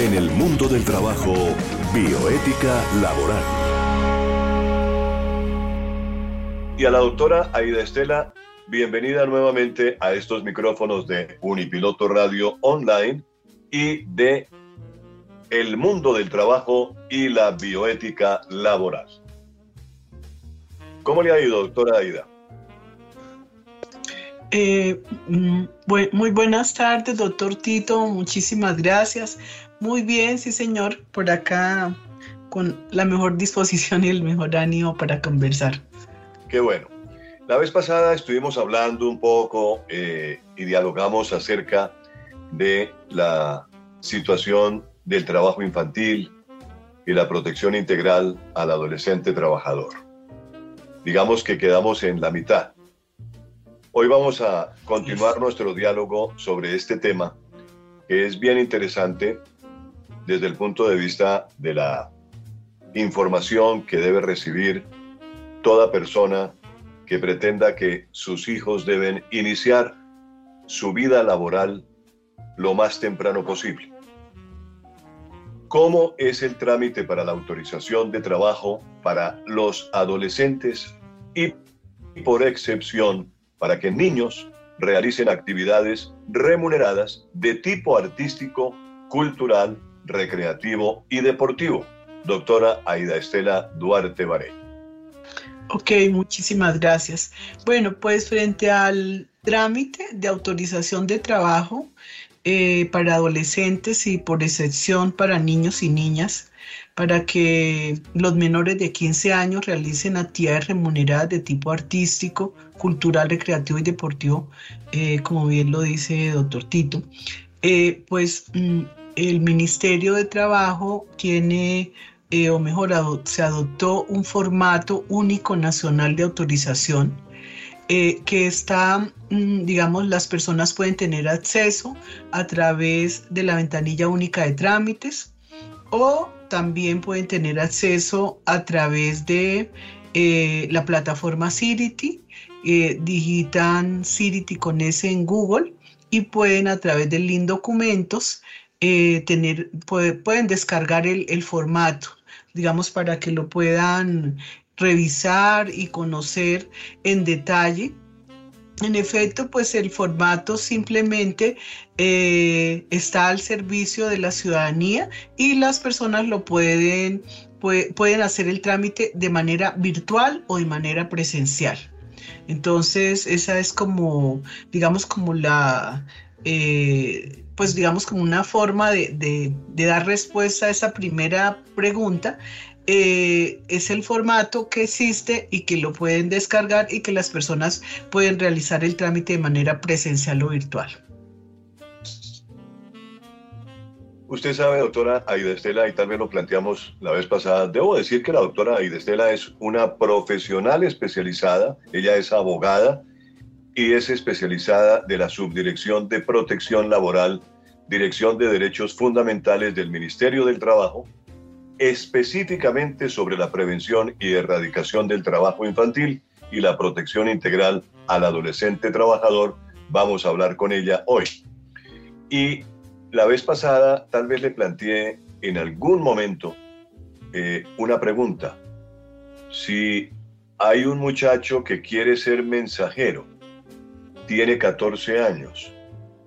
En el mundo del trabajo, bioética laboral. Y a la doctora Aida Estela, bienvenida nuevamente a estos micrófonos de Unipiloto Radio Online y de El mundo del trabajo y la bioética laboral. ¿Cómo le ha ido, doctora Aida? Eh, mm, muy buenas tardes, doctor Tito. Muchísimas gracias. Muy bien, sí, señor. Por acá con la mejor disposición y el mejor ánimo para conversar. Qué bueno. La vez pasada estuvimos hablando un poco eh, y dialogamos acerca de la situación del trabajo infantil y la protección integral al adolescente trabajador. Digamos que quedamos en la mitad. Hoy vamos a continuar nuestro diálogo sobre este tema, que es bien interesante desde el punto de vista de la información que debe recibir toda persona que pretenda que sus hijos deben iniciar su vida laboral lo más temprano posible. ¿Cómo es el trámite para la autorización de trabajo para los adolescentes y por excepción para que niños realicen actividades remuneradas de tipo artístico, cultural, recreativo y deportivo. Doctora Aida Estela Duarte Baré. Ok, muchísimas gracias. Bueno, pues frente al trámite de autorización de trabajo eh, para adolescentes y por excepción para niños y niñas, para que los menores de 15 años realicen actividades remuneradas de tipo artístico, cultural, recreativo y deportivo, eh, como bien lo dice el doctor Tito, eh, pues mm, el Ministerio de Trabajo tiene, eh, o mejor, se adoptó un formato único nacional de autorización que está, mm, digamos, las personas pueden tener acceso a través de la ventanilla única de trámites o también pueden tener acceso a través de eh, la plataforma Cirity, eh, digitan Cirity con S en Google y pueden a través del link documentos eh, tener, pueden descargar el, el formato, digamos, para que lo puedan revisar y conocer en detalle en efecto, pues el formato simplemente eh, está al servicio de la ciudadanía y las personas lo pueden, pueden hacer el trámite de manera virtual o de manera presencial. Entonces, esa es como, digamos, como la, eh, pues digamos, como una forma de, dar respuesta a esa primera pregunta. Eh, es el formato que existe y que lo pueden descargar y que las personas pueden realizar el trámite de manera presencial o virtual. Usted sabe, doctora Aida Estela, y vez lo planteamos la vez pasada, debo decir que la doctora Aida Estela es una profesional especializada, ella es abogada y es especializada de la Subdirección de Protección Laboral, Dirección de Derechos Fundamentales del Ministerio del Trabajo, específicamente sobre la prevención y erradicación del trabajo infantil y la protección integral al adolescente trabajador. Vamos a hablar con ella hoy. Y la vez pasada tal vez le planteé en algún momento eh, una pregunta. Si hay un muchacho que quiere ser mensajero, tiene 14 años,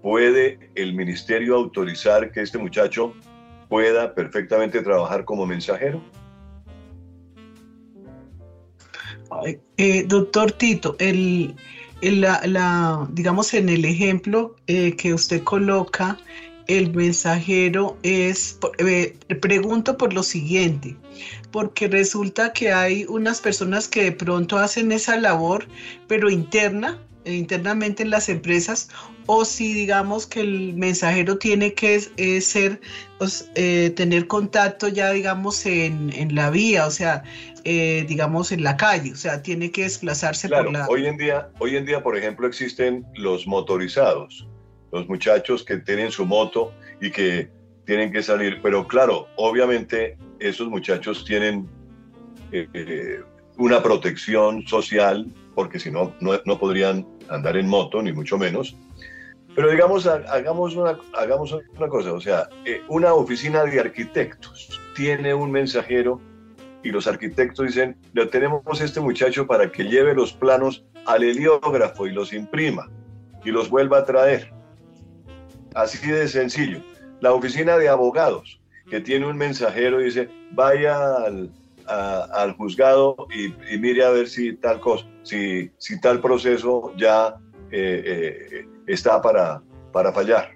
¿puede el ministerio autorizar que este muchacho pueda perfectamente trabajar como mensajero? Eh, doctor Tito, el, la, digamos en el ejemplo eh, que usted coloca, el mensajero es, eh, pregunto por lo siguiente, porque resulta que hay unas personas que de pronto hacen esa labor, pero interna, internamente en las empresas o si digamos que el mensajero tiene que ser, pues, eh, tener contacto ya digamos en, en la vía, o sea, eh, digamos en la calle, o sea, tiene que desplazarse por la... Hoy en, día, hoy en día, por ejemplo, existen los motorizados, los muchachos que tienen su moto y que tienen que salir, pero claro, obviamente esos muchachos tienen eh, una protección social, porque si no, no, podrían andar en moto, ni mucho menos Pero digamos, hagamos una, hagamos cosa, o sea, eh, una oficina de arquitectos tiene un mensajero y los arquitectos dicen, le tenemos este muchacho para que lleve los planos al heliógrafo y los imprima y los vuelva a traer. Así de sencillo. La oficina de abogados, que tiene un mensajero dice, vaya al, al juzgado y, mire a ver si tal cosa, si, si tal proceso ya eh, eh, está para, para fallar,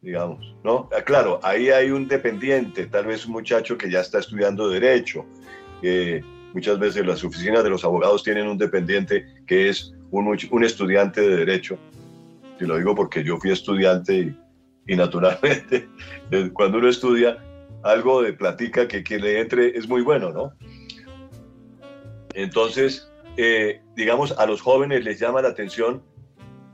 digamos, ¿no? Ah, claro, ahí hay un dependiente, tal vez un muchacho que ya está estudiando derecho. muchas veces las oficinas de los abogados tienen un dependiente que es un, un estudiante de derecho. Y lo digo porque yo fui estudiante y, y naturalmente cuando uno estudia algo de platica que quien le entre es muy bueno, ¿no? Entonces, eh, digamos, a los jóvenes les llama la atención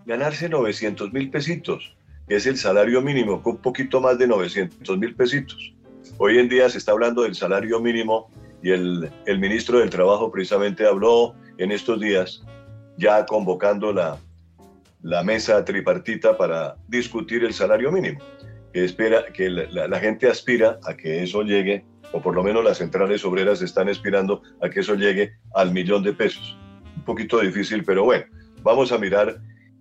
ganarse 900 mil pesitos, que es el salario mínimo, un poquito más de 900 mil pesitos. Hoy en día se está hablando del salario mínimo y el, el ministro del Trabajo precisamente habló en estos días, ya convocando la, la mesa tripartita para discutir el salario mínimo que, espera, que la, gente aspira a que eso llegue, o por lo menos las centrales obreras están aspirando a que eso llegue al millón de pesos. Un poquito difícil, pero bueno, vamos a mirar.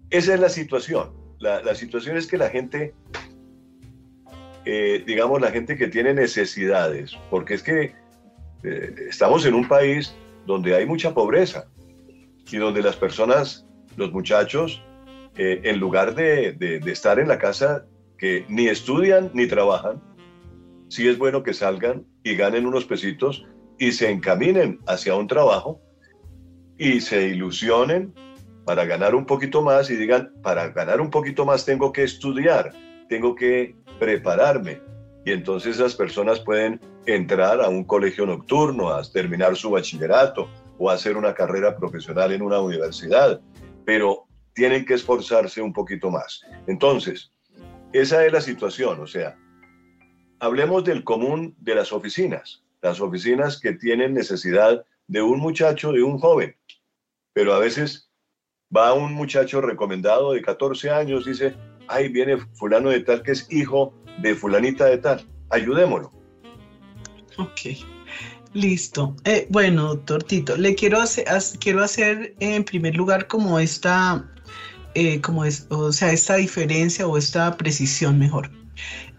Esa es la situación. La, situación es que la gente, eh, digamos, la gente que tiene necesidades, porque es que eh, estamos en un país donde hay mucha pobreza y donde las personas, los muchachos, eh, en lugar de, de, estar en la casa que ni estudian ni trabajan, sí es bueno que salgan y ganen unos pesitos y se encaminen hacia un trabajo y se ilusionen para ganar un poquito más y digan, para ganar un poquito más tengo que estudiar, tengo que prepararme. Y entonces esas personas pueden entrar a un colegio nocturno, a terminar su bachillerato o hacer una carrera profesional en una universidad, pero tienen que esforzarse un poquito más. Entonces, esa es la situación, o sea, hablemos del común de las oficinas, las oficinas que tienen necesidad de un muchacho, de un joven, pero a veces va un muchacho recomendado de 14 años, dice, ay, viene fulano de tal que es hijo de fulanita de tal, ayudémoslo. Ok, listo. Eh, bueno, doctor Tito, le quiero hacer, quiero hacer en primer lugar como esta eh, como es, o sea, esta diferencia o esta precisión mejor.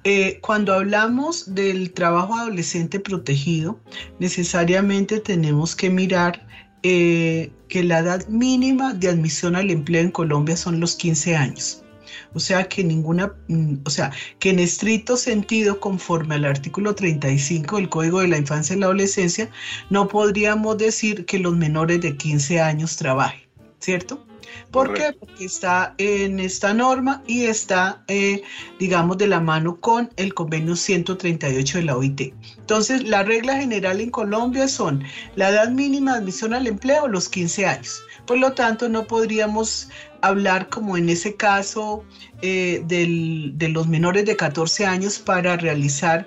Eh, cuando hablamos del trabajo adolescente protegido, necesariamente tenemos que mirar eh, que la edad mínima de admisión al empleo en Colombia son los 15 años. O sea que ninguna, mm, o sea, que en estricto sentido, conforme al artículo 35 del Código de la Infancia y la Adolescencia, no podríamos decir que los menores de 15 años trabajen, ¿cierto? ¿Por qué? Porque está en esta norma y está, eh, digamos, de la mano con el convenio 138 de la OIT. Entonces, la regla general en Colombia son la edad mínima de admisión al empleo, los 15 años. Por lo tanto, no podríamos hablar como en ese caso eh, de los menores de 14 años para realizar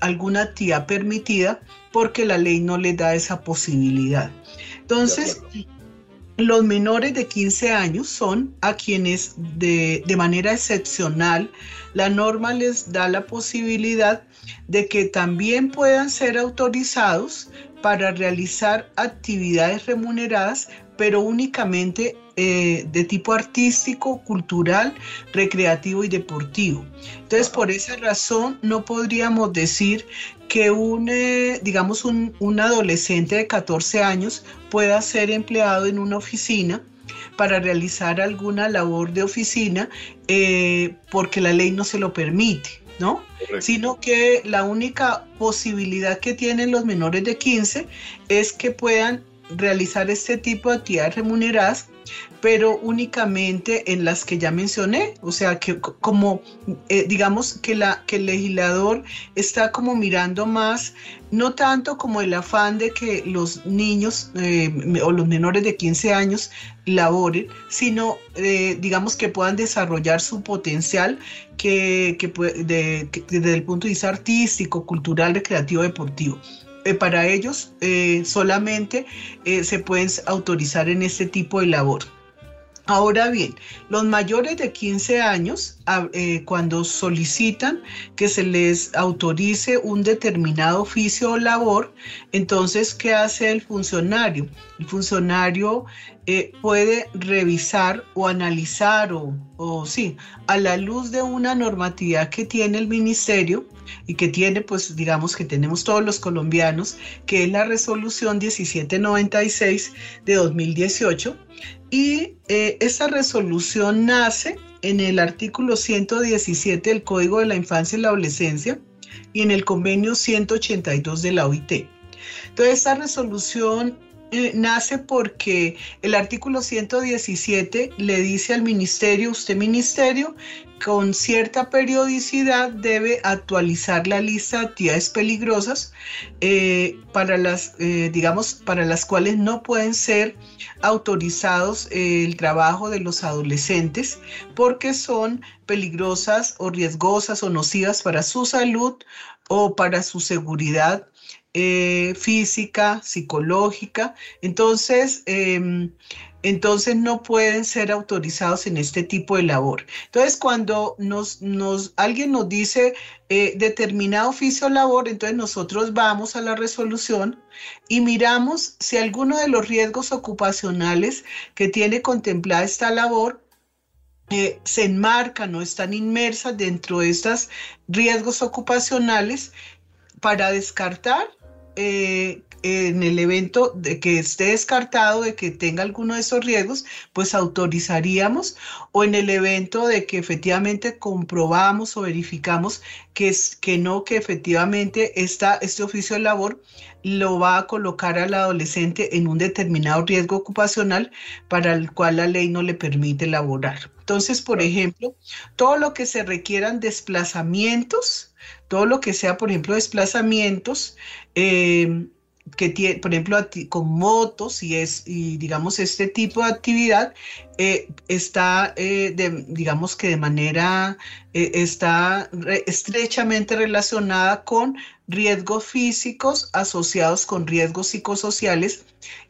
alguna actividad permitida porque la ley no les da esa posibilidad. Entonces, los menores de 15 años son a quienes de, manera excepcional la norma les da la posibilidad de que también puedan ser autorizados para realizar actividades remuneradas, pero únicamente eh, de tipo artístico, cultural, recreativo y deportivo. Entonces, por esa razón, no podríamos decir que un, eh, digamos, un, un adolescente de 14 años pueda ser empleado en una oficina para realizar alguna labor de oficina eh, porque la ley no se lo permite, ¿no? Sino que la única posibilidad que tienen los menores de 15 es que puedan realizar este tipo de actividades remuneradas pero únicamente en las que ya mencioné, o sea, que como eh, digamos que, la, que el legislador está como mirando más, no tanto como el afán de que los niños eh, o los menores de 15 años laboren, sino eh, digamos que puedan desarrollar su potencial que, desde el punto de vista artístico, cultural, recreativo, deportivo para ellos solamente se pueden autorizar en este tipo de labor. Ahora bien, los mayores de 15 años, eh, cuando solicitan que se les autorice un determinado oficio o labor, entonces, ¿qué hace el funcionario? El funcionario eh, puede revisar o analizar o, o sí, a la luz de una normatividad que tiene el ministerio y que tiene, pues digamos que tenemos todos los colombianos, que es la resolución 1796 de 2018 y eh, esta resolución nace en el artículo 117 del Código de la Infancia y la Adolescencia y en el convenio 182 de la OIT. Entonces, esta resolución eh, nace porque el artículo 117 le dice al ministerio, usted ministerio, con cierta periodicidad debe actualizar la lista de actividades peligrosas eh, para las, eh, digamos, para las cuales no pueden ser autorizados el trabajo de los adolescentes porque son peligrosas o riesgosas o nocivas para su salud o para su seguridad eh, física, psicológica, entonces, em, entonces no pueden ser autorizados en este tipo de labor. Entonces, cuando nos, nos alguien nos dice eh, determinado oficio o labor, entonces nosotros vamos a la resolución y miramos si alguno de los riesgos ocupacionales que tiene contemplada esta labor eh, se enmarcan o están inmersas dentro de estos riesgos ocupacionales para descartar eh, en el evento de que esté descartado de que tenga alguno de esos riesgos, pues autorizaríamos o en el evento de que efectivamente comprobamos o verificamos que, es, que no, que efectivamente esta, este oficio de labor lo va a colocar al adolescente en un determinado riesgo ocupacional para el cual la ley no le permite laborar. Entonces, por ejemplo, todo lo que se requieran desplazamientos, todo lo que sea, por ejemplo, desplazamientos, eh, que tiene, por ejemplo, con motos y es, y digamos, este tipo de actividad eh, está, eh, digamos que de manera, está estrechamente relacionada con riesgos físicos asociados con riesgos psicosociales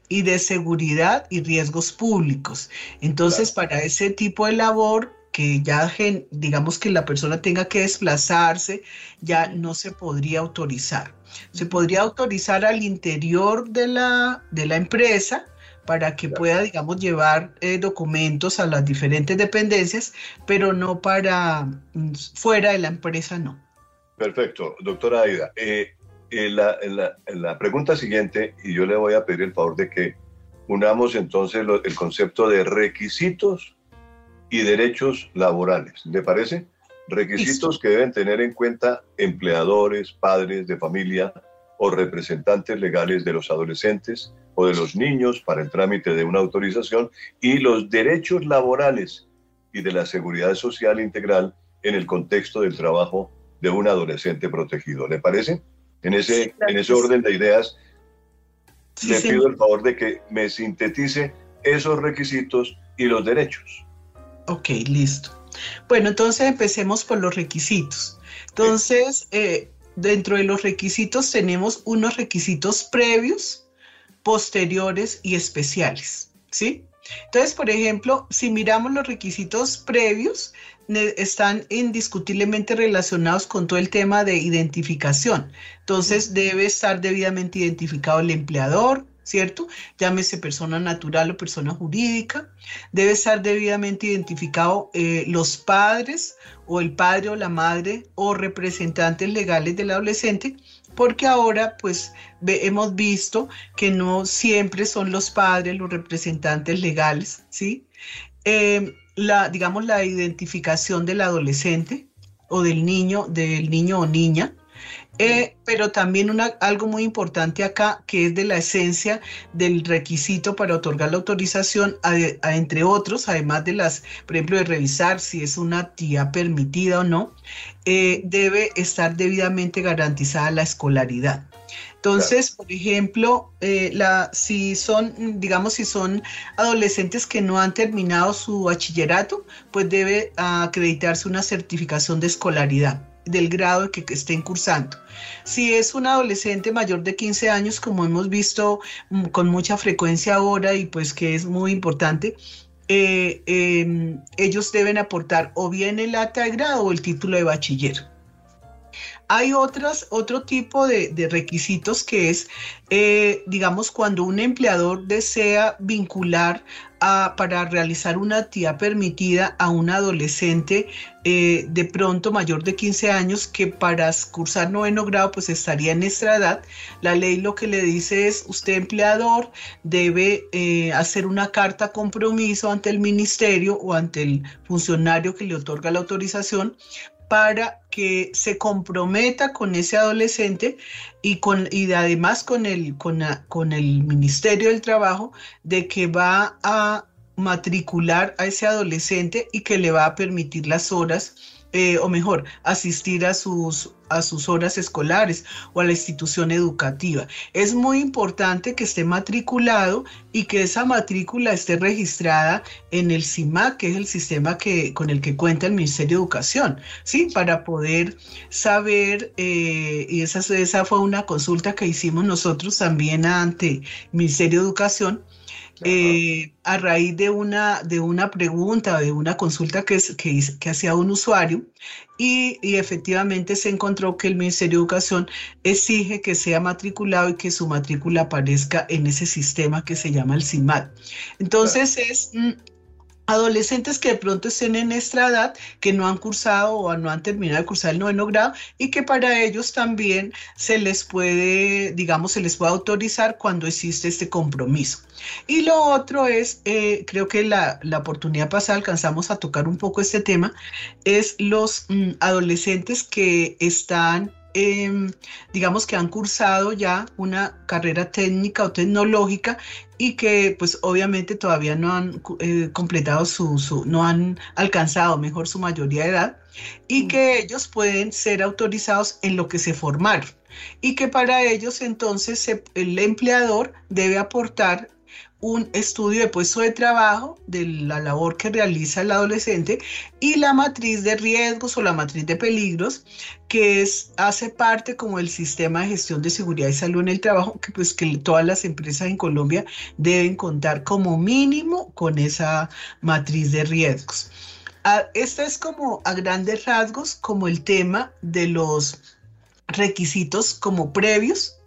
y de seguridad y riesgos públicos. Entonces, para ese tipo de labor, que ya digamos que la persona tenga que desplazarse, ya no se podría autorizar. Se podría autorizar al interior de la, de la empresa para que pueda, digamos, llevar eh, documentos a las diferentes dependencias, pero no para mm, fuera de la empresa, no. Perfecto, doctora Aida. Eh, en, la, la, pregunta siguiente, y yo le voy a pedir el favor de que unamos entonces el concepto de requisitos y derechos laborales. ¿Le parece? Requisitos que deben tener en cuenta empleadores, padres de familia o representantes legales de los adolescentes o de los niños para el trámite de una autorización y los derechos laborales y de la seguridad social integral en el contexto del trabajo de un adolescente protegido. ¿Le parece? En ese, en ese orden de ideas, le pido el favor de que me sintetice esos requisitos y los derechos. Ok, listo. Bueno, entonces empecemos por los requisitos. Entonces, eh, dentro de los requisitos tenemos unos requisitos previos, posteriores y especiales, ¿sí? Entonces, por ejemplo, si miramos los requisitos previos, están indiscutiblemente relacionados con todo el tema de identificación. Entonces, debe estar debidamente identificado el empleador, ¿cierto? Llámese persona natural o persona jurídica. Debe estar debidamente identificado eh, los padres o el padre o la madre o representantes legales del adolescente, porque ahora pues hemos visto que no siempre son los padres los representantes legales, ¿sí? Eh, la, digamos, la identificación del adolescente o del niño, del niño o niña, eh, pero también una, algo muy importante acá, que es de la esencia del requisito para otorgar la autorización, entre otros, además de las, por ejemplo, de revisar si es una actividad permitida o no, eh, debe estar debidamente garantizada la escolaridad. Entonces, por ejemplo, eh, la, si son, digamos, si son adolescentes que no han terminado su bachillerato, pues debe acreditarse una certificación de escolaridad del grado que, estén cursando. Si es un adolescente mayor de 15 años, como hemos visto mm, con mucha frecuencia ahora y pues que es muy importante, eh, em, ellos deben aportar o bien el acta de grado o el título de bachiller. Hay otras, otro tipo de, requisitos que es, eh, digamos, cuando un empleador desea vincular para realizar una actividad permitida a un adolescente eh, de pronto mayor de 15 años que para cursar noveno grado pues estaría en esta edad. La ley lo que le dice es usted empleador debe eh, hacer una carta compromiso ante el ministerio o ante el funcionario que le otorga la autorización para que se comprometa con ese adolescente y, con, y además con el, con, con el Ministerio del Trabajo de que va a matricular a ese adolescente y que le va a permitir las horas eh, o mejor, asistir a sus, a sus horas escolares o a la institución educativa. Es muy importante que esté matriculado y que esa matrícula esté registrada en el CIMAC, que es el sistema que, con el que cuenta el Ministerio de Educación, ¿sí? Para poder saber, eh, y esa, esa fue una consulta que hicimos nosotros también ante el Ministerio de Educación, eh, a raíz de una, de una pregunta, de una consulta que, que, que hacía un usuario y, y, efectivamente se encontró que el Ministerio de Educación exige que sea matriculado y que su matrícula aparezca en ese sistema que se llama el CIMAT. Entonces es mm, adolescentes que de pronto estén en esta edad, que no han cursado o no han terminado de cursar el noveno grado y que para ellos también se les puede, digamos, se les puede autorizar cuando existe este compromiso. Y lo otro es, eh, creo que la, la, oportunidad pasada alcanzamos a tocar un poco este tema, es los mm, adolescentes que están Em, digamos que han cursado ya una carrera técnica o tecnológica y que pues obviamente todavía no han eh, completado su, no han alcanzado mejor su mayoría de edad y que ellos pueden ser autorizados en lo que se formaron y que para ellos entonces el empleador debe aportar un estudio de puesto de trabajo de la labor que realiza el adolescente y la matriz de riesgos o la matriz de peligros que es, hace parte como el sistema de gestión de seguridad y salud en el trabajo que pues que todas las empresas en Colombia deben contar como mínimo con esa matriz de riesgos. Ah, esta es como a grandes rasgos como el tema de los requisitos como previos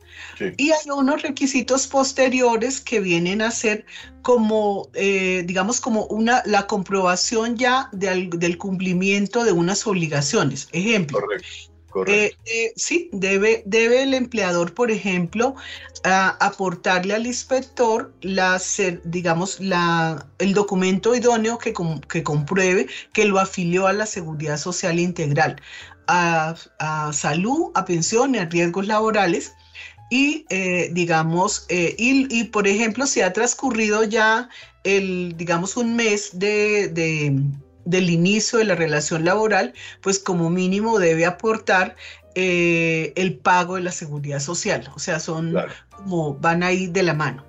y hay unos requisitos posteriores que vienen a ser como, eh, digamos, como una, la comprobación ya del cumplimiento de unas obligaciones. Ejemplo. Correcto. Eh, eh, sí, debe, debe el empleador, por ejemplo, aportarle al inspector la, digamos, la, el documento idóneo que, que compruebe que lo afilió a la seguridad social integral, a, a salud, a pensión y a riesgos laborales y eh, digamos, eh, y, por ejemplo, si ha transcurrido ya el, digamos, un mes de, del inicio de la relación laboral, pues como mínimo debe aportar eh, el pago de la seguridad social. O sea, son como van ahí de la mano.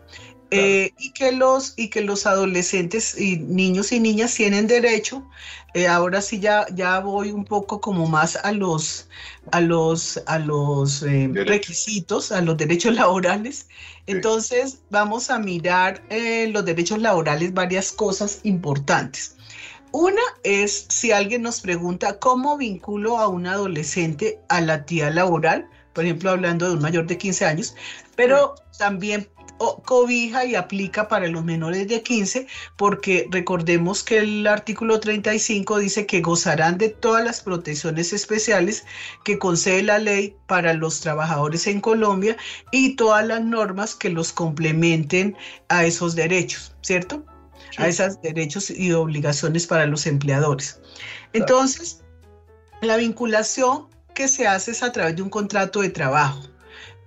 Eh, y, que los, y que los adolescentes y niños y niñas tienen derecho, eh, ahora sí ya, ya voy un poco como más a los, a los, a los eh, requisitos, a los derechos laborales. Entonces vamos a mirar los derechos laborales, varias cosas importantes. Una es si alguien nos pregunta cómo vinculo a un adolescente a la tía laboral, por ejemplo, hablando de un mayor de 15 años, pero también cobija y aplica para los menores de 15, porque recordemos que el artículo 35 dice que gozarán de todas las protecciones especiales que concede la ley para los trabajadores en Colombia y todas las normas que los complementen a esos derechos, ¿cierto? A esos derechos y obligaciones para los empleadores. Entonces, la vinculación que se hace es a través de un contrato de trabajo.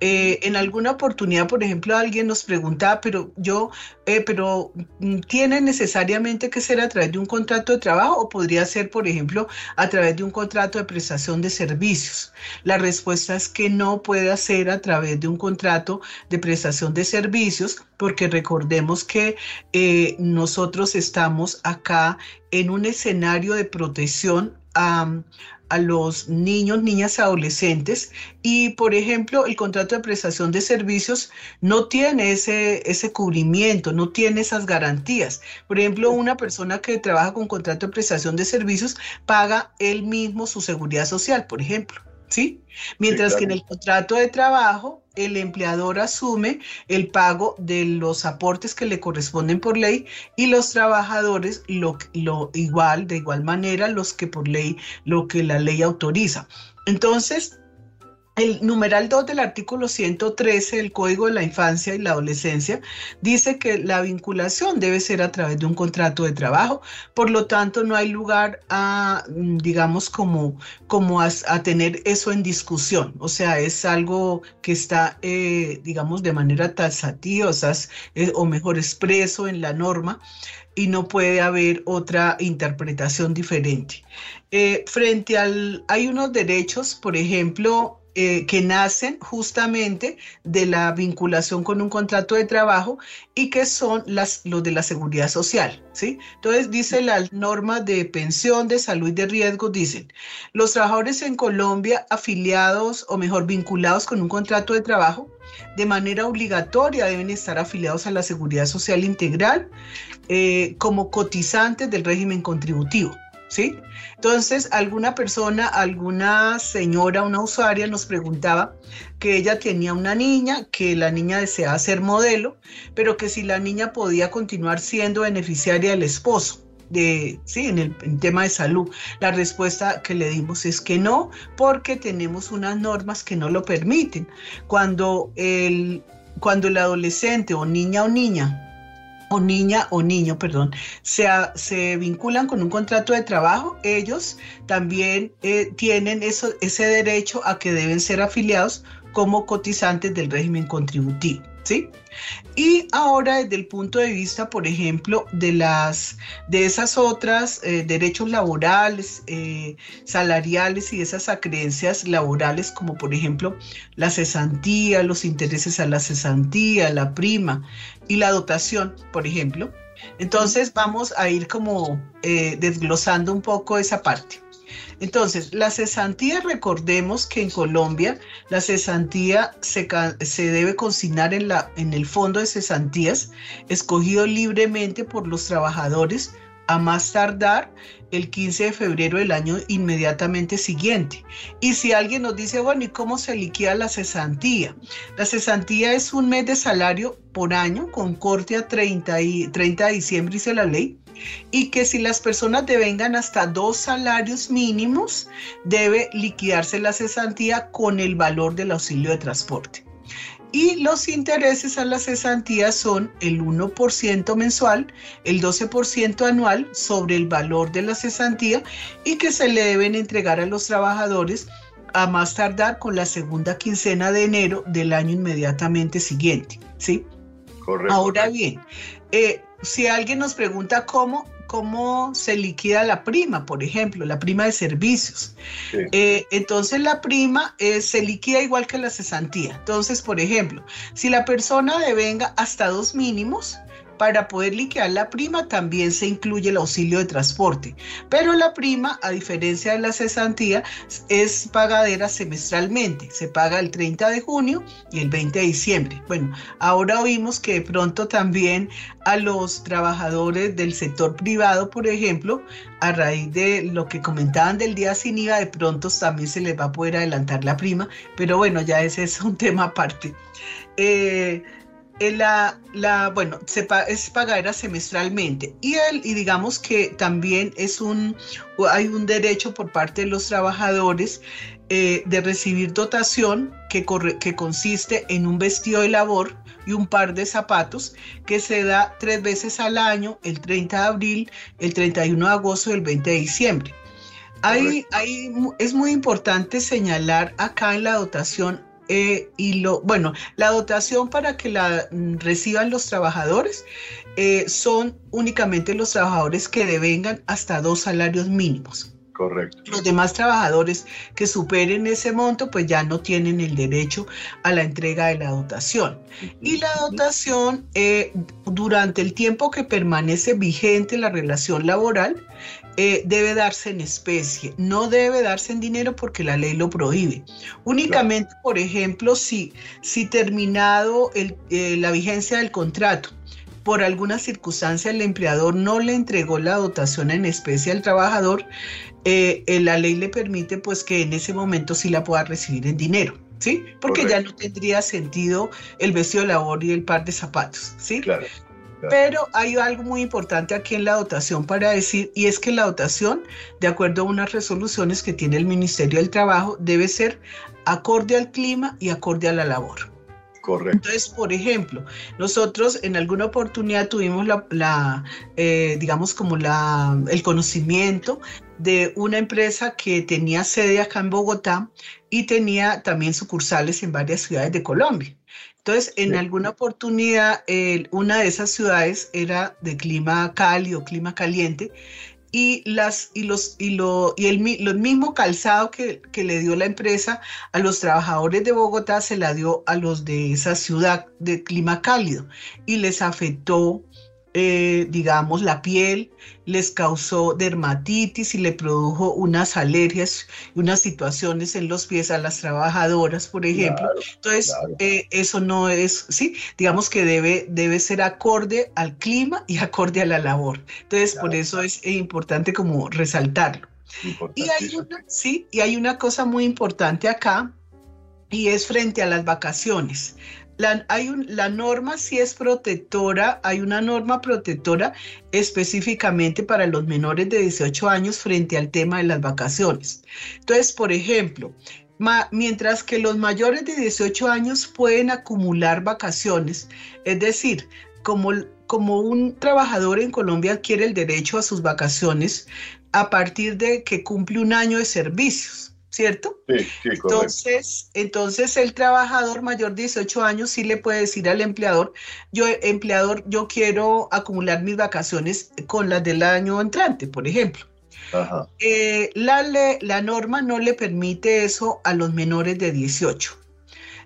Eh, en alguna oportunidad, por ejemplo, alguien nos preguntaba, pero yo, eh, pero mm, ¿tiene necesariamente que ser a través de un contrato de trabajo o podría ser, por ejemplo, a través de un contrato de prestación de servicios? La respuesta es que no puede ser a través de un contrato de prestación de servicios, porque recordemos que eh, nosotros estamos acá en un escenario de protección a, a los niños, niñas, adolescentes y, por ejemplo, el contrato de prestación de servicios no tiene ese, ese cubrimiento, no tiene esas garantías. Por ejemplo, una persona que trabaja con contrato de prestación de servicios paga él mismo su seguridad social, por ejemplo. ¿Sí? Mientras que en el contrato de trabajo, el empleador asume el pago de los aportes que le corresponden por ley y los trabajadores lo, lo igual, de igual manera, los que por ley, lo que la ley autoriza. Entonces, el numeral 2 del artículo 113 del Código de la Infancia y la Adolescencia dice que la vinculación debe ser a través de un contrato de trabajo, por lo tanto no hay lugar a, digamos, como, como a, tener eso en discusión, o sea, es algo que está, eh, digamos, de manera taxativa, o, sea, o mejor expreso en la norma y no puede haber otra interpretación diferente. Eh, frente al, hay unos derechos, por ejemplo, eh, que nacen justamente de la vinculación con un contrato de trabajo y que son las, los de la seguridad social. ¿sí? Entonces, dice la norma de pensión, de salud y de riesgo, dicen, los trabajadores en Colombia afiliados o mejor vinculados con un contrato de trabajo, de manera obligatoria deben estar afiliados a la seguridad social integral eh, como cotizantes del régimen contributivo. ¿Sí? Entonces, alguna persona, alguna señora, una usuaria nos preguntaba que ella tenía una niña, que la niña deseaba ser modelo, pero que si la niña podía continuar siendo beneficiaria del esposo. De, sí, en el tema de salud. La respuesta que le dimos es que no, porque tenemos unas normas que no lo permiten. Cuando el, cuando el adolescente o niña o niña o niña o niño, perdón, se, se, vinculan con un contrato de trabajo, ellos también eh, tienen eso, ese derecho a que deben ser afiliados como cotizantes del régimen contributivo. ¿Sí? Y ahora desde el punto de vista, por ejemplo, de las de esas otras eh, derechos laborales, eh, salariales y esas acreencias laborales, como por ejemplo la cesantía, los intereses a la cesantía, la prima y la dotación, por ejemplo. Entonces vamos a ir como eh, desglosando un poco esa parte. Entonces, la cesantía, recordemos que en Colombia la cesantía se, debe consignar en, la, en el fondo de cesantías, escogido libremente por los trabajadores a más tardar el 15 de febrero del año inmediatamente siguiente. Y si alguien nos dice, bueno, ¿y cómo se liquida la cesantía? La cesantía es un mes de salario por año con corte a 30, y, 30 de diciembre, dice la ley, y que si las personas devengan hasta dos salarios mínimos, debe liquidarse la cesantía con el valor del auxilio de transporte. Y los intereses a la cesantía son el 1% mensual, el 12% anual sobre el valor de la cesantía y que se le deben entregar a los trabajadores a más tardar con la segunda quincena de enero del año inmediatamente siguiente. ¿sí? Correcto. Ahora bien, eh, si alguien nos pregunta cómo, cómo se liquida la prima, por ejemplo, la prima de servicios. Eh, entonces la prima eh, se liquida igual que la cesantía. Entonces, por ejemplo, si la persona devenga hasta dos mínimos, para poder liquidar la prima también se incluye el auxilio de transporte, pero la prima, a diferencia de la cesantía, es pagadera semestralmente. Se paga el 30 de junio y el 20 de diciembre. Bueno, ahora oímos que de pronto también a los trabajadores del sector privado, por ejemplo, a raíz de lo que comentaban del día sin IVA, de pronto también se les va a poder adelantar la prima, pero bueno, ya ese es un tema aparte. Eh, la, la, bueno, se es pagadera semestralmente y, el, y digamos que también es un, hay un derecho por parte de los trabajadores eh, de recibir dotación que, que consiste en un vestido de labor y un par de zapatos que se da tres veces al año, el 30 de abril, el 31 de agosto y el 20 de diciembre. Hay, hay, es muy importante señalar acá en la dotación eh, y lo, bueno, la dotación para que la mm, reciban los trabajadores eh, son únicamente los trabajadores que devengan hasta dos salarios mínimos. Correcto. Los demás trabajadores que superen ese monto, pues ya no tienen el derecho a la entrega de la dotación. Y la dotación, eh, durante el tiempo que permanece vigente la relación laboral, eh, debe darse en especie, no debe darse en dinero porque la ley lo prohíbe. Únicamente, por ejemplo, si, si terminado el, eh, la vigencia del contrato, por alguna circunstancia el empleador no le entregó la dotación en especie al trabajador, eh, la ley le permite pues que en ese momento sí la pueda recibir en dinero. ¿Sí? Porque ya no tendría sentido el vestido de labor y el par de zapatos, ¿sí? Claro. Pero hay algo muy importante aquí en la dotación para decir, y es que la dotación, de acuerdo a unas resoluciones que tiene el Ministerio del Trabajo, debe ser acorde al clima y acorde a la labor. Correcto. Entonces, por ejemplo, nosotros en alguna oportunidad tuvimos la, eh, digamos, como la, el conocimiento de una empresa que tenía sede acá en Bogotá y tenía también sucursales en varias ciudades de Colombia. Entonces, en alguna oportunidad, una de esas ciudades era de clima cálido, clima caliente, y, las, y, los, y, lo, y el, mismo calzado que, que, le dio la empresa a los trabajadores de Bogotá se la dio a los de esa ciudad de clima cálido y les afectó eh, digamos, la piel, les causó dermatitis y le produjo unas alergias unas situaciones en los pies a las trabajadoras, por ejemplo. Entonces, eh, eso no es, sí, digamos que debe, debe ser acorde al clima y acorde a la labor. Entonces, por eso es importante como resaltarlo. Y hay, una, sí, y hay una cosa muy importante acá, y es frente a las vacaciones. La, hay la norma sí es protectora, hay una norma protectora específicamente para los menores de 18 años frente al tema de las vacaciones. Entonces, por ejemplo, mientras que los mayores de 18 años pueden acumular vacaciones, es decir, como un trabajador en Colombia adquiere el derecho a sus vacaciones a partir de que cumple un año de servicios. ¿Cierto? Sí, sí, correcto. Entonces, entonces el trabajador mayor de 18 años sí le puede decir al empleador, yo empleador, yo quiero acumular mis vacaciones con las del año entrante, por ejemplo. Ajá. Eh, la, la norma no le permite eso a los menores de 18.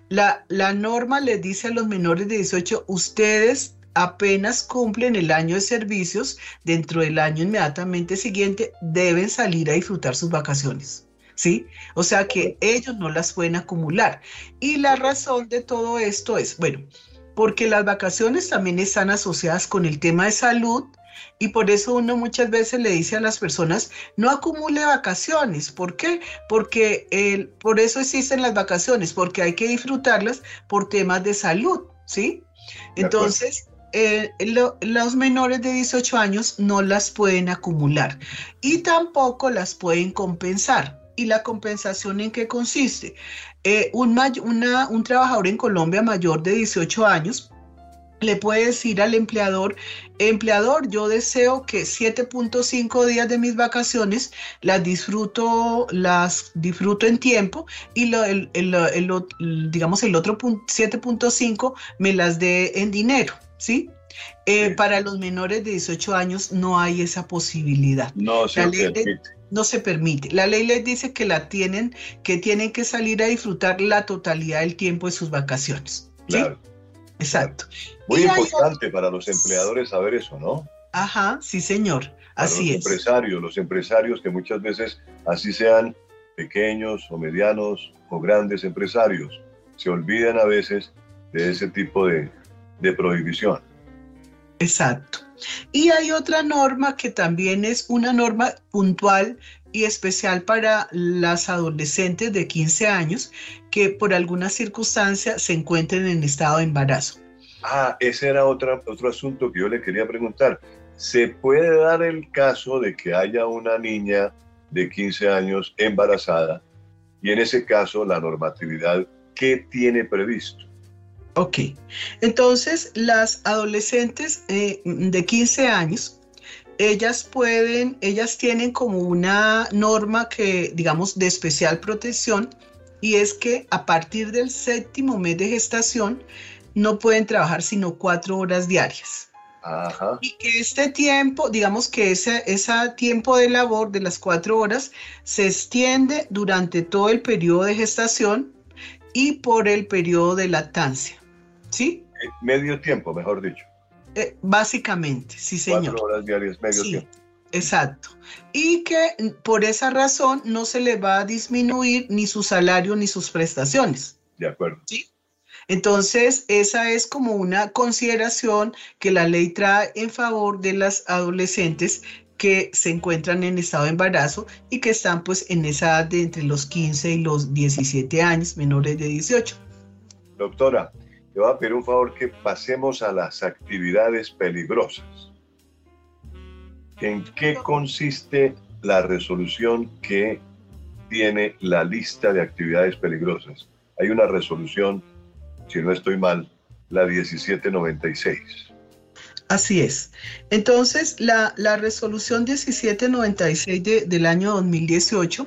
La, la norma les dice a los menores de 18, ustedes apenas cumplen el año de servicios, dentro del año inmediatamente siguiente deben salir a disfrutar sus vacaciones. ¿Sí? O sea que ellos no las pueden acumular. Y la razón de todo esto es, bueno, porque las vacaciones también están asociadas con el tema de salud y por eso uno muchas veces le dice a las personas, no acumule vacaciones. ¿Por qué? Porque el, por eso existen las vacaciones, porque hay que disfrutarlas por temas de salud, ¿sí? Entonces... Eh, los menores de 18 años no las pueden acumular y tampoco las pueden compensar y la compensación en qué consiste. Eh, un, un trabajador en Colombia mayor de 18 años le puede decir al empleador, empleador, yo deseo que 7.5 días de mis vacaciones las disfruto, las disfruto en tiempo y lo, el, digamos el otro 7.5 me las dé en dinero, ¿sí? Eh, para los menores de 18 años no hay esa posibilidad. No se no se permite. La ley les dice que la tienen, que tienen que salir a disfrutar la totalidad del tiempo de sus vacaciones. Claro. Exacto. Muy importante para los empleadores saber eso, ¿no? Ajá, sí, señor. Así los Empresarios, los empresarios que muchas veces, así sean pequeños o medianos o grandes empresarios, se olvidan a veces de ese tipo de, de prohibición. Exacto. Y hay otra norma que también es una norma puntual y especial para las adolescentes de 15 años que por alguna circunstancia se encuentren en estado de embarazo. Ah, ese era otra, otro asunto que yo le quería preguntar. ¿Se puede dar el caso de que haya una niña de 15 años embarazada y en ese caso la normatividad, ¿qué tiene previsto? Ok, entonces las adolescentes eh, de 15 años, ellas pueden, ellas tienen como una norma que, digamos, de especial protección y es que a partir del séptimo mes de gestación no pueden trabajar sino cuatro horas diarias. Y que este tiempo, digamos que ese, ese tiempo de labor de las cuatro horas se extiende durante todo el periodo de gestación y por el periodo de lactancia. ¿Sí? Medio tiempo, mejor dicho. Eh, básicamente, sí, señor. Cuatro horas diarias, medio tiempo. Exacto. Y que por esa razón no se le va a disminuir ni su salario ni sus prestaciones. De acuerdo. ¿Sí? Entonces, esa es como una consideración que la ley trae en favor de las adolescentes que se encuentran en estado de embarazo y que están pues en esa edad de entre los 15 y los 17 años, menores de 18. Doctora, le voy a pedir un favor que pasemos a las actividades peligrosas. ¿En qué consiste la resolución que tiene la lista de actividades peligrosas? Hay una resolución si no estoy mal, la 1796. Así es. Entonces, la, resolución 1796 del año 2018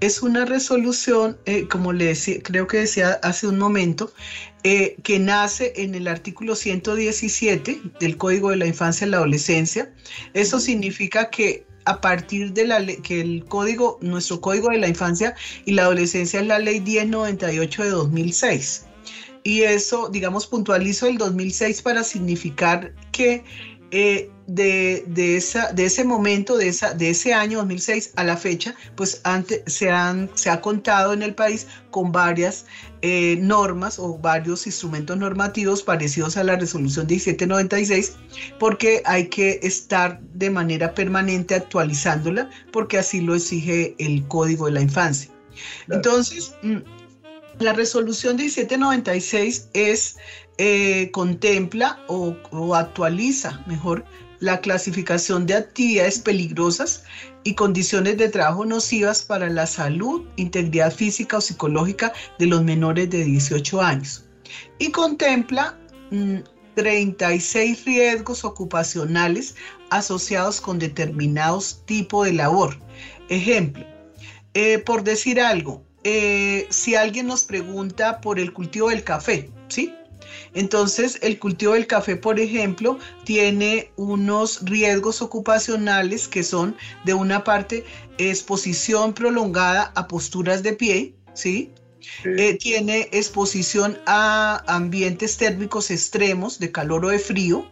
es una resolución, eh, como le decía, creo que decía hace un momento, eh, que nace en el artículo 117 del Código de la Infancia y la Adolescencia. Eso significa que a partir de la que el código, nuestro Código de la Infancia y la Adolescencia es la ley 1098 de 2006 y eso, digamos, puntualizo el 2006 para significar que eh, de, de, esa, de ese momento, de, esa, de ese año 2006 a la fecha, pues antes, se, han, se ha contado en el país con varias eh, normas o varios instrumentos normativos parecidos a la resolución 1796, porque hay que estar de manera permanente actualizándola, porque así lo exige el Código de la Infancia. Entonces, mm, la resolución 1796 es, eh, contempla o, actualiza, mejor, la clasificación de actividades peligrosas y condiciones de trabajo nocivas para la salud, integridad física o psicológica de los menores de 18 años. Y contempla 36 mm, riesgos ocupacionales asociados con determinados tipos de labor. Ejemplo, eh, por decir algo, eh, si alguien nos pregunta por el cultivo del café, ¿sí? Entonces, el cultivo del café, por ejemplo, tiene unos riesgos ocupacionales que son, de una parte, exposición prolongada a posturas de pie, ¿sí? Eh, tiene exposición a ambientes térmicos extremos de calor o de frío,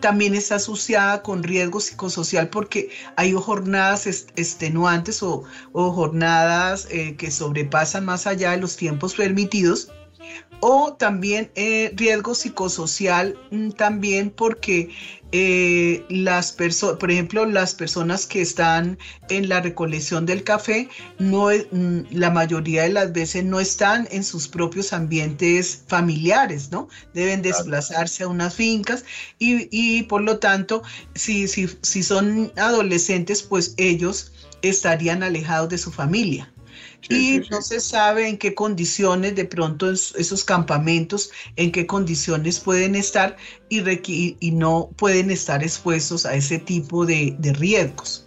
también está asociada con riesgo psicosocial porque hay jornadas extenuantes o, jornadas eh, que sobrepasan más allá de los tiempos permitidos o también eh, riesgo psicosocial mm, también porque eh, las personas, por ejemplo, las personas que están en la recolección del café, no, mm, la mayoría de las veces no están en sus propios ambientes familiares, ¿no? Deben desplazarse a unas fincas y, y por lo tanto, si, si, si son adolescentes, pues ellos estarían alejados de su familia y no se sabe en qué condiciones de pronto esos campamentos, en qué condiciones pueden estar y, y no pueden estar expuestos a ese tipo de, riesgos.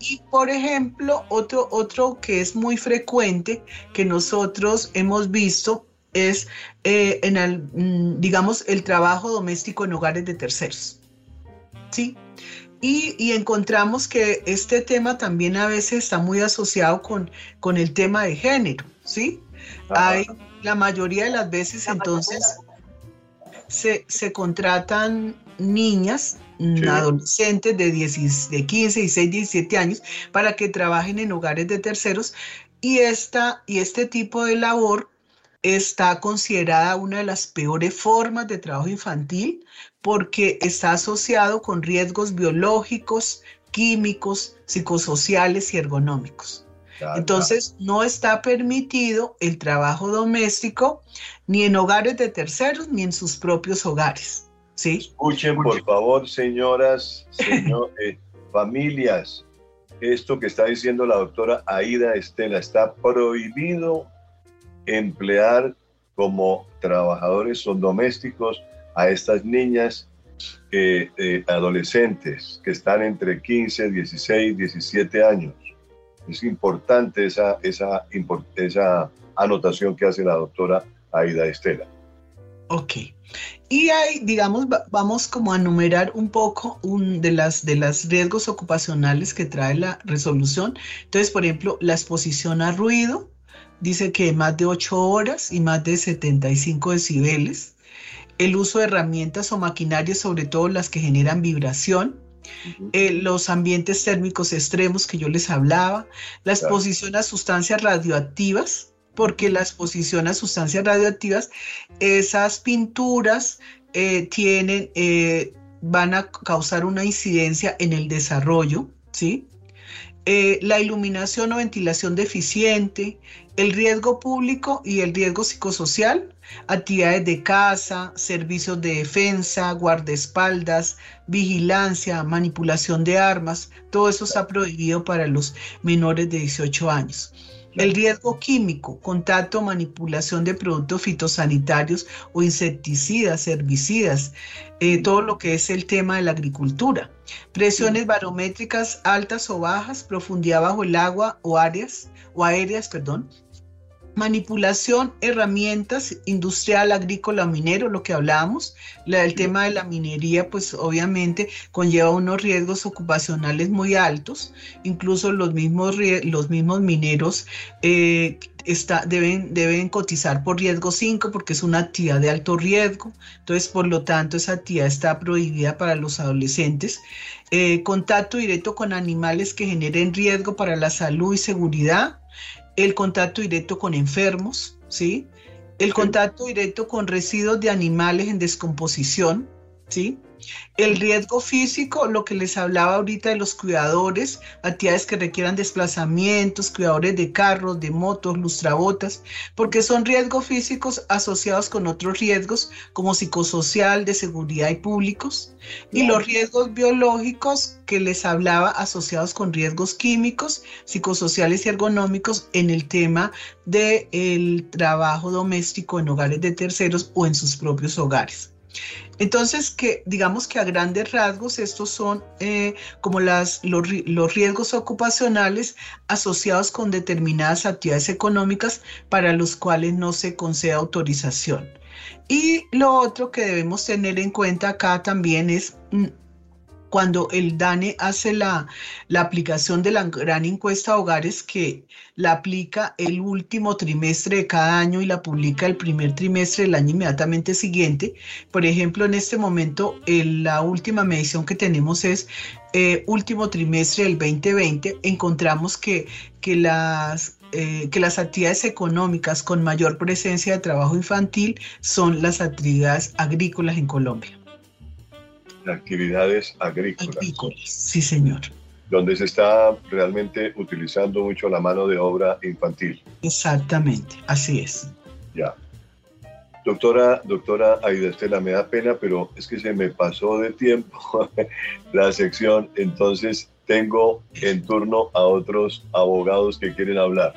Y por ejemplo, otro, otro que es muy frecuente que nosotros hemos visto es eh, en el, mm, digamos, el trabajo doméstico en hogares de terceros. ¿Sí? Y, encontramos que este tema también a veces está muy asociado con, con el tema de género, ¿sí? Hay la mayoría de las veces entonces se, contratan niñas, adolescentes de, 10, de 15, 16, 17 años para que trabajen en hogares de terceros y, esta, y este tipo de labor está considerada una de las peores formas de trabajo infantil porque está asociado con riesgos biológicos, químicos, psicosociales y ergonómicos. Entonces, no está permitido el trabajo doméstico ni en hogares de terceros ni en sus propios hogares. ¿sí? Escuchen, por favor, señoras, eh, familias, esto que está diciendo la doctora Aida Estela, está prohibido emplear como trabajadores o domésticos a estas niñas eh, adolescentes que están entre 15, 16, 17 años. Es importante esa, esa, anotación que hace la doctora Aida Estela. Ok. Y ahí, digamos, vamos como a enumerar un poco un de las de los riesgos ocupacionales que trae la resolución. Entonces, por ejemplo, la exposición a ruido, dice que más de 8 horas y más de 75 decibeles. El uso de herramientas o maquinarias, sobre todo las que generan vibración. Eh, los ambientes térmicos extremos que yo les hablaba, la exposición a sustancias radioactivas, porque la exposición a sustancias radioactivas, esas pinturas eh, tienen, eh, van a causar una incidencia en el desarrollo, ¿sí? Eh, la iluminación o ventilación deficiente, el riesgo público y el riesgo psicosocial, actividades de casa, servicios de defensa, guardaespaldas, vigilancia, manipulación de armas, todo eso está prohibido para los menores de 18 años. El riesgo químico, contacto, manipulación de productos fitosanitarios o insecticidas, herbicidas, eh, todo lo que es el tema de la agricultura. Presiones barométricas altas o bajas, profundidad bajo el agua o áreas o aéreas, perdón, manipulación, herramientas industrial, agrícola, minero, lo que hablábamos. el tema de la minería, pues obviamente conlleva unos riesgos ocupacionales muy altos. Incluso los mismos, los mismos mineros eh, está, deben, deben cotizar por riesgo 5 porque es una actividad de alto riesgo. Entonces, por lo tanto, esa actividad está prohibida para los adolescentes. Eh, contacto directo con animales que generen riesgo para la salud y seguridad el contacto directo con enfermos, ¿sí? El contacto directo con residuos de animales en descomposición, ¿sí? El riesgo físico, lo que les hablaba ahorita de los cuidadores, actividades que requieran desplazamientos, cuidadores de carros, de motos, lustrabotas, porque son riesgos físicos asociados con otros riesgos como psicosocial, de seguridad y públicos, y los riesgos biológicos que les hablaba asociados con riesgos químicos, psicosociales y ergonómicos en el tema del el trabajo doméstico en hogares de terceros o en sus propios hogares. Entonces, que digamos que a grandes rasgos estos son eh, como las, los, riesgos ocupacionales asociados con determinadas actividades económicas para los cuales no se concede autorización. Y lo otro que debemos tener en cuenta acá también es mm, cuando el DANE hace la, aplicación de la gran encuesta a hogares que la aplica el último trimestre de cada año y la publica el primer trimestre del año inmediatamente siguiente. Por ejemplo, en este momento, la última medición que tenemos es eh, último trimestre del 2020. Encontramos que, que las eh, que las actividades económicas con mayor presencia de trabajo infantil son las actividades agrícolas en Colombia actividades agrícolas. Sí, señor. Donde se está realmente utilizando mucho la mano de obra infantil. Exactamente, así es. Ya. Doctora, doctora Aida Estela, me da pena, pero es que se me pasó de tiempo la sección, entonces tengo en turno a otros abogados que quieren hablar.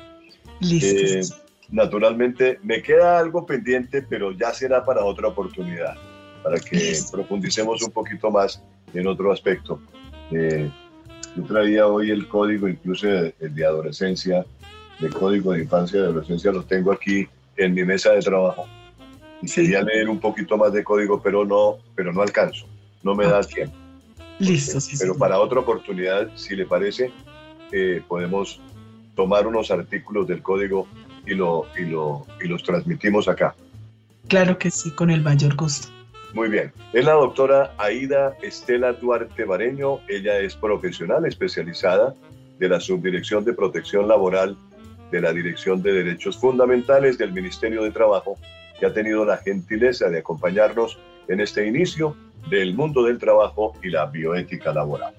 Listo. Eh, naturalmente, me queda algo pendiente, pero ya será para otra oportunidad para que profundicemos un poquito más en otro aspecto. Eh, yo traía hoy el código, incluso el de adolescencia, el código de infancia y adolescencia, lo tengo aquí en mi mesa de trabajo. Y quería leer un poquito más de código, pero no, pero no alcanzo, no me da tiempo. Listo, sí, Pero para otra oportunidad, si le parece, eh, podemos tomar unos artículos del código y, lo, y, lo, y los transmitimos acá. Claro que sí, con el mayor gusto. Muy bien. Es la doctora Aida Estela Duarte Bareño. Ella es profesional especializada de la Subdirección de Protección Laboral de la Dirección de Derechos Fundamentales del Ministerio de Trabajo, que ha tenido la gentileza de acompañarnos en este inicio del mundo del trabajo y la bioética laboral.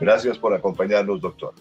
Gracias por acompañarnos, doctor.